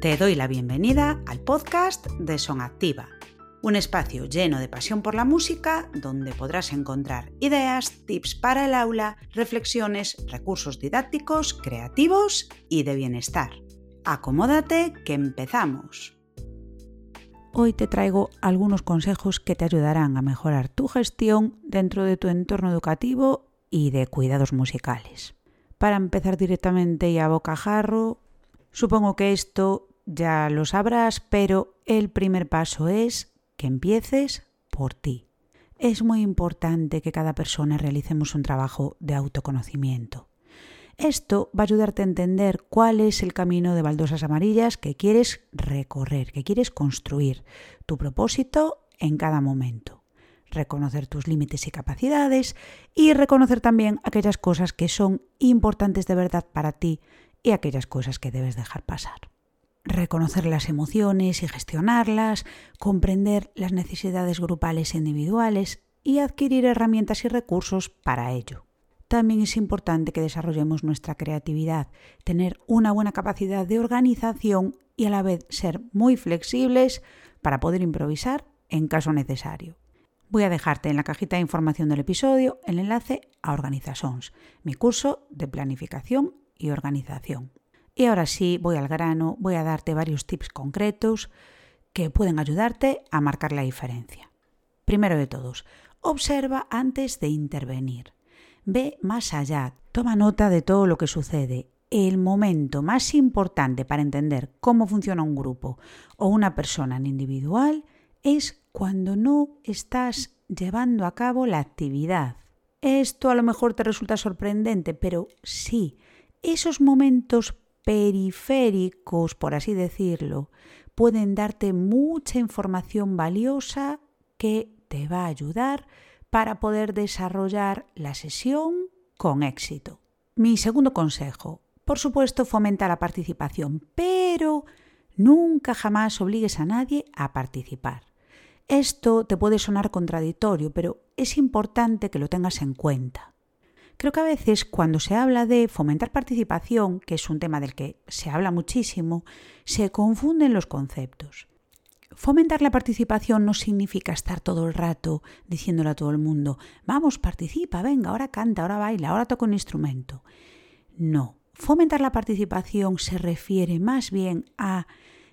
Te doy la bienvenida al podcast de Son Activa, un espacio lleno de pasión por la música donde podrás encontrar ideas, tips para el aula, reflexiones, recursos didácticos, creativos y de bienestar. Acomódate que empezamos. Hoy te traigo algunos consejos que te ayudarán a mejorar tu gestión dentro de tu entorno educativo y de cuidados musicales. Para empezar directamente y a bocajarro, supongo que esto ya lo sabrás, pero el primer paso es que empieces por ti. Es muy importante que cada persona realicemos un trabajo de autoconocimiento. Esto va a ayudarte a entender cuál es el camino de baldosas amarillas que quieres recorrer, que quieres construir, tu propósito en cada momento. Reconocer tus límites y capacidades y reconocer también aquellas cosas que son importantes de verdad para ti y aquellas cosas que debes dejar pasar reconocer las emociones y gestionarlas, comprender las necesidades grupales e individuales y adquirir herramientas y recursos para ello. También es importante que desarrollemos nuestra creatividad, tener una buena capacidad de organización y a la vez ser muy flexibles para poder improvisar en caso necesario. Voy a dejarte en la cajita de información del episodio el enlace a Organizations, mi curso de planificación y organización. Y ahora sí, voy al grano, voy a darte varios tips concretos que pueden ayudarte a marcar la diferencia. Primero de todos, observa antes de intervenir. Ve más allá, toma nota de todo lo que sucede. El momento más importante para entender cómo funciona un grupo o una persona en individual es cuando no estás llevando a cabo la actividad. Esto a lo mejor te resulta sorprendente, pero sí, esos momentos periféricos, por así decirlo, pueden darte mucha información valiosa que te va a ayudar para poder desarrollar la sesión con éxito. Mi segundo consejo, por supuesto, fomenta la participación, pero nunca jamás obligues a nadie a participar. Esto te puede sonar contradictorio, pero es importante que lo tengas en cuenta. Creo que a veces cuando se habla de fomentar participación, que es un tema del que se habla muchísimo, se confunden los conceptos. Fomentar la participación no significa estar todo el rato diciéndole a todo el mundo, vamos, participa, venga, ahora canta, ahora baila, ahora toca un instrumento. No, fomentar la participación se refiere más bien a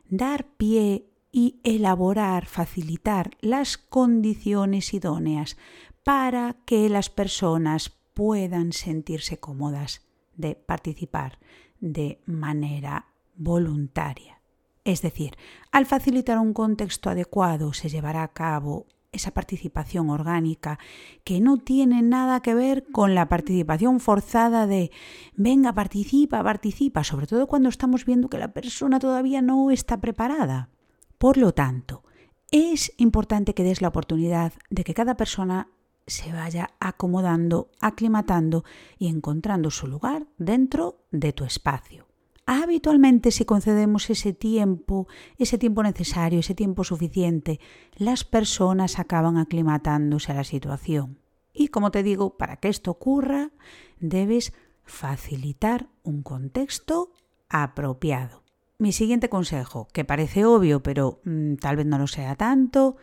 dar pie y elaborar, facilitar las condiciones idóneas para que las personas puedan sentirse cómodas de participar de manera voluntaria. Es decir, al facilitar un contexto adecuado se llevará a cabo esa participación orgánica que no tiene nada que ver con la participación forzada de venga, participa, participa, sobre todo cuando estamos viendo que la persona todavía no está preparada. Por lo tanto, es importante que des la oportunidad de que cada persona se vaya acomodando, aclimatando y encontrando su lugar dentro de tu espacio. Habitualmente si concedemos ese tiempo, ese tiempo necesario, ese tiempo suficiente, las personas acaban aclimatándose a la situación. Y como te digo, para que esto ocurra, debes facilitar un contexto apropiado. Mi siguiente consejo, que parece obvio, pero mm, tal vez no lo sea tanto,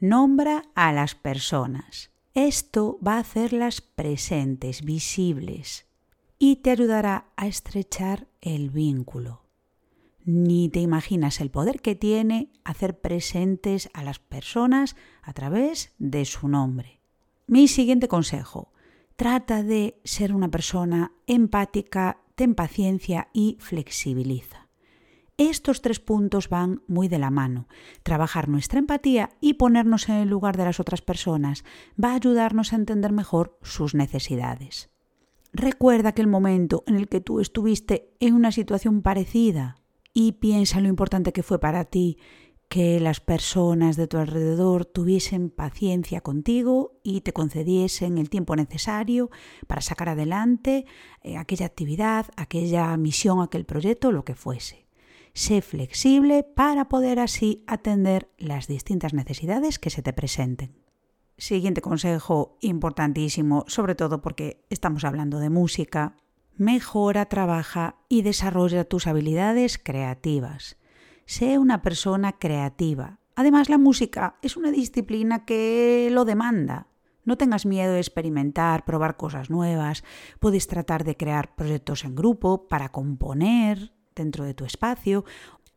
nombra a las personas. Esto va a hacerlas presentes, visibles, y te ayudará a estrechar el vínculo. Ni te imaginas el poder que tiene hacer presentes a las personas a través de su nombre. Mi siguiente consejo. Trata de ser una persona empática, ten paciencia y flexibiliza. Estos tres puntos van muy de la mano. Trabajar nuestra empatía y ponernos en el lugar de las otras personas va a ayudarnos a entender mejor sus necesidades. Recuerda aquel momento en el que tú estuviste en una situación parecida y piensa lo importante que fue para ti que las personas de tu alrededor tuviesen paciencia contigo y te concediesen el tiempo necesario para sacar adelante eh, aquella actividad, aquella misión, aquel proyecto, lo que fuese. Sé flexible para poder así atender las distintas necesidades que se te presenten. Siguiente consejo importantísimo, sobre todo porque estamos hablando de música. Mejora, trabaja y desarrolla tus habilidades creativas. Sé una persona creativa. Además, la música es una disciplina que lo demanda. No tengas miedo de experimentar, probar cosas nuevas. Puedes tratar de crear proyectos en grupo para componer dentro de tu espacio,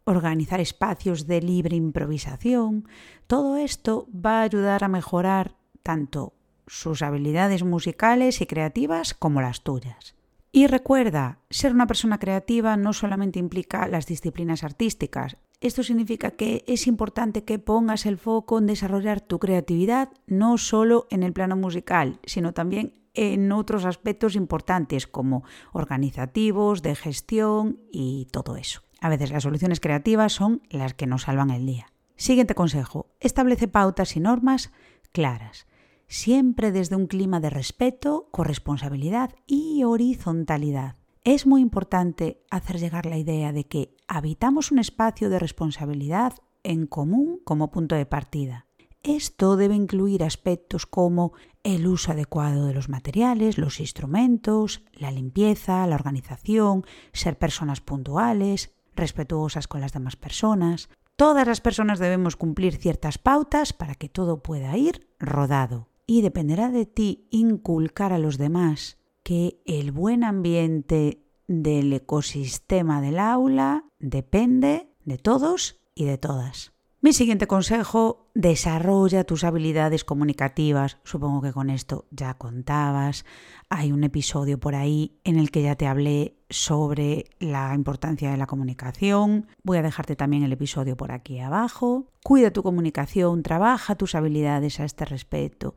organizar espacios de libre improvisación. Todo esto va a ayudar a mejorar tanto sus habilidades musicales y creativas como las tuyas. Y recuerda, ser una persona creativa no solamente implica las disciplinas artísticas. Esto significa que es importante que pongas el foco en desarrollar tu creatividad no solo en el plano musical, sino también en otros aspectos importantes como organizativos, de gestión y todo eso. A veces las soluciones creativas son las que nos salvan el día. Siguiente consejo, establece pautas y normas claras siempre desde un clima de respeto, corresponsabilidad y horizontalidad. Es muy importante hacer llegar la idea de que habitamos un espacio de responsabilidad en común como punto de partida. Esto debe incluir aspectos como el uso adecuado de los materiales, los instrumentos, la limpieza, la organización, ser personas puntuales, respetuosas con las demás personas. Todas las personas debemos cumplir ciertas pautas para que todo pueda ir rodado y dependerá de ti inculcar a los demás que el buen ambiente del ecosistema del aula depende de todos y de todas. Mi siguiente consejo, desarrolla tus habilidades comunicativas. Supongo que con esto ya contabas. Hay un episodio por ahí en el que ya te hablé sobre la importancia de la comunicación. Voy a dejarte también el episodio por aquí abajo. Cuida tu comunicación, trabaja tus habilidades a este respecto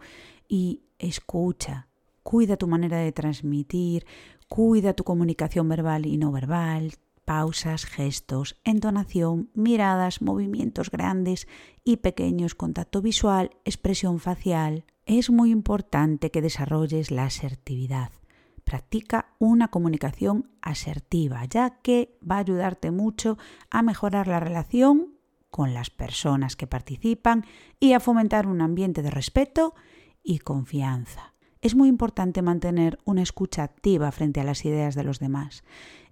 y escucha. Cuida tu manera de transmitir, cuida tu comunicación verbal y no verbal, pausas, gestos, entonación, miradas, movimientos grandes y pequeños, contacto visual, expresión facial. Es muy importante que desarrolles la asertividad. Practica una comunicación asertiva, ya que va a ayudarte mucho a mejorar la relación con las personas que participan y a fomentar un ambiente de respeto y confianza. Es muy importante mantener una escucha activa frente a las ideas de los demás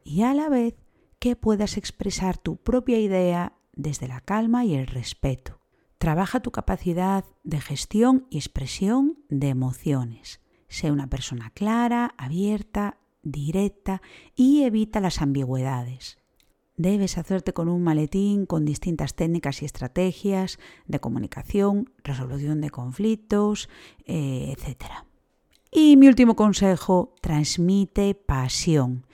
y a la vez que puedas expresar tu propia idea desde la calma y el respeto. Trabaja tu capacidad de gestión y expresión de emociones. Sé una persona clara, abierta, directa y evita las ambigüedades. Debes hacerte con un maletín con distintas técnicas y estrategias de comunicación, resolución de conflictos, eh, etc. Y mi último consejo, transmite pasión.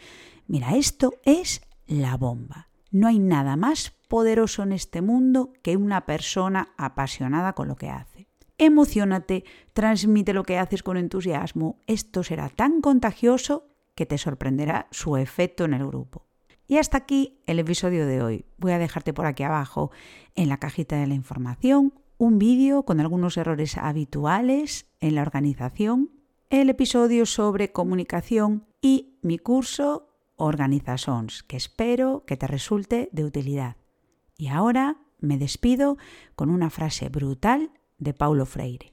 Mira, esto es la bomba. No hay nada más poderoso en este mundo que una persona apasionada con lo que hace. Emocionate, transmite lo que haces con entusiasmo. Esto será tan contagioso que te sorprenderá su efecto en el grupo. Y hasta aquí el episodio de hoy. Voy a dejarte por aquí abajo en la cajita de la información un vídeo con algunos errores habituales en la organización, el episodio sobre comunicación y mi curso Organizations, que espero que te resulte de utilidad. Y ahora me despido con una frase brutal de Paulo Freire.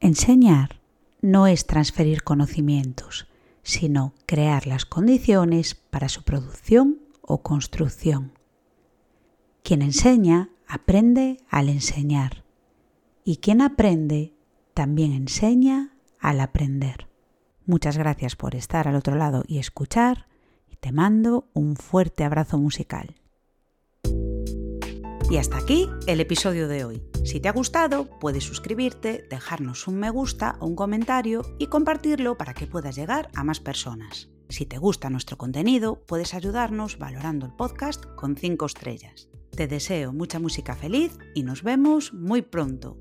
Enseñar no es transferir conocimientos, sino crear las condiciones para su producción o construcción. Quien enseña aprende al enseñar y quien aprende también enseña al aprender. Muchas gracias por estar al otro lado y escuchar y te mando un fuerte abrazo musical. Y hasta aquí el episodio de hoy. Si te ha gustado, puedes suscribirte, dejarnos un me gusta o un comentario y compartirlo para que puedas llegar a más personas. Si te gusta nuestro contenido, puedes ayudarnos valorando el podcast con 5 estrellas. Te deseo mucha música feliz y nos vemos muy pronto.